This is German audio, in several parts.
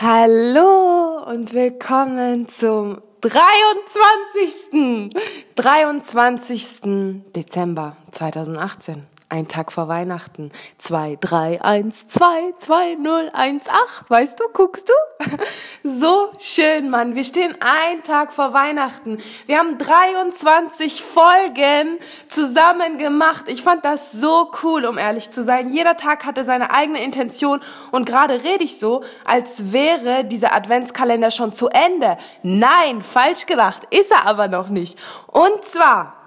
Hallo und willkommen zum 23. 23. Dezember 2018 ein Tag vor Weihnachten. 2, 3, 1, 2, 2, 0, 1, 8. Weißt du, guckst du? So schön, Mann. Wir stehen ein Tag vor Weihnachten. Wir haben 23 Folgen zusammen gemacht. Ich fand das so cool, um ehrlich zu sein. Jeder Tag hatte seine eigene Intention und gerade rede ich so, als wäre dieser Adventskalender schon zu Ende. Nein, falsch gedacht. Ist er aber noch nicht. Und zwar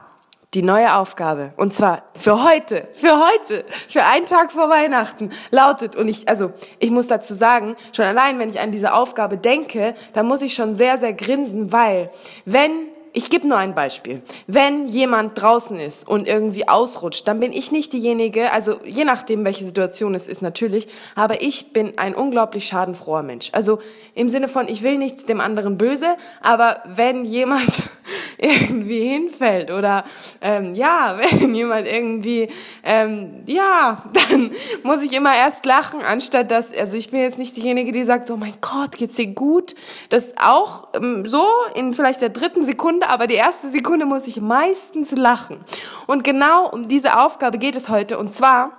die neue Aufgabe, und zwar für heute, für heute, für einen Tag vor Weihnachten, lautet, und ich, also, ich muss dazu sagen, schon allein, wenn ich an diese Aufgabe denke, dann muss ich schon sehr, sehr grinsen, weil, wenn ich gebe nur ein Beispiel. Wenn jemand draußen ist und irgendwie ausrutscht, dann bin ich nicht diejenige, also je nachdem, welche Situation es ist natürlich, aber ich bin ein unglaublich schadenfroher Mensch. Also im Sinne von, ich will nichts dem anderen böse, aber wenn jemand irgendwie hinfällt oder ähm, ja, wenn jemand irgendwie, ähm, ja, dann muss ich immer erst lachen, anstatt dass, also ich bin jetzt nicht diejenige, die sagt, oh mein Gott, geht's dir gut? Das auch ähm, so in vielleicht der dritten Sekunde aber die erste Sekunde muss ich meistens lachen. Und genau um diese Aufgabe geht es heute. Und zwar,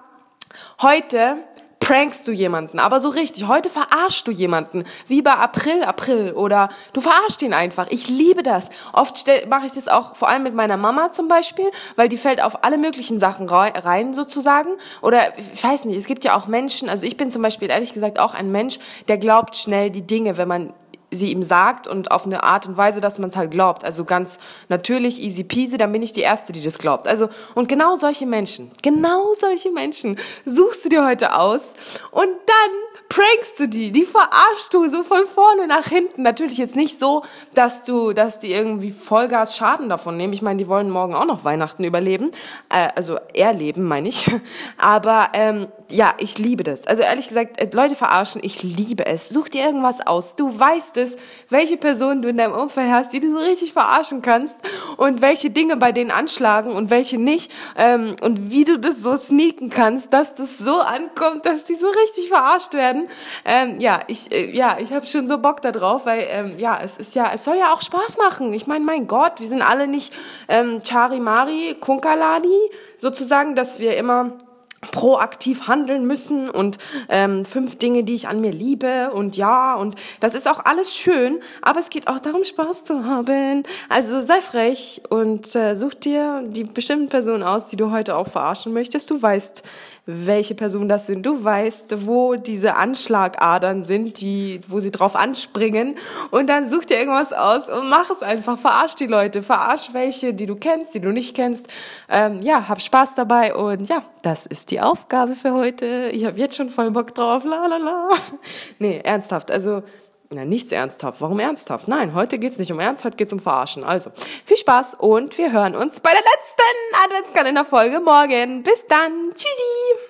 heute prankst du jemanden, aber so richtig. Heute verarschst du jemanden, wie bei April, April oder du verarschst ihn einfach. Ich liebe das. Oft mache ich das auch vor allem mit meiner Mama zum Beispiel, weil die fällt auf alle möglichen Sachen rein sozusagen. Oder ich weiß nicht, es gibt ja auch Menschen, also ich bin zum Beispiel ehrlich gesagt auch ein Mensch, der glaubt schnell die Dinge, wenn man sie ihm sagt und auf eine Art und Weise, dass man es halt glaubt. Also ganz natürlich, easy peasy, dann bin ich die Erste, die das glaubt. Also, und genau solche Menschen, genau solche Menschen suchst du dir heute aus und dann prankst du die, die verarschst du so von vorne nach hinten. Natürlich jetzt nicht so, dass du, dass die irgendwie Vollgas Schaden davon nehmen. Ich meine, die wollen morgen auch noch Weihnachten überleben, äh, also erleben, meine ich. Aber ähm, ja, ich liebe das. Also ehrlich gesagt, äh, Leute verarschen, ich liebe es. Such dir irgendwas aus. Du weißt es, welche Person du in deinem Umfeld hast, die du so richtig verarschen kannst und welche Dinge bei denen anschlagen und welche nicht ähm, und wie du das so sneaken kannst, dass das so ankommt, dass die so richtig verarscht werden. Ähm, ja, ich äh, ja, ich habe schon so Bock da drauf, weil ähm, ja, es ist ja, es soll ja auch Spaß machen. Ich meine, mein Gott, wir sind alle nicht ähm, Charimari, Kunkaladi, sozusagen, dass wir immer proaktiv handeln müssen und ähm, fünf Dinge, die ich an mir liebe und ja und das ist auch alles schön, aber es geht auch darum, Spaß zu haben. Also sei frech und äh, such dir die bestimmten Personen aus, die du heute auch verarschen möchtest. Du weißt, welche Personen das sind. Du weißt, wo diese Anschlagadern sind, die, wo sie drauf anspringen. Und dann such dir irgendwas aus und mach es einfach. Verarsch die Leute. Verarsch welche, die du kennst, die du nicht kennst. Ähm, ja, hab Spaß dabei und ja, das die Aufgabe für heute. Ich habe jetzt schon voll Bock drauf. La la la. Nee, ernsthaft. Also na, nichts ernsthaft. Warum ernsthaft? Nein, heute geht's nicht um Ernst, heute geht's um Verarschen. Also, viel Spaß und wir hören uns bei der letzten Adventskalender-Folge morgen. Bis dann. Tschüssi.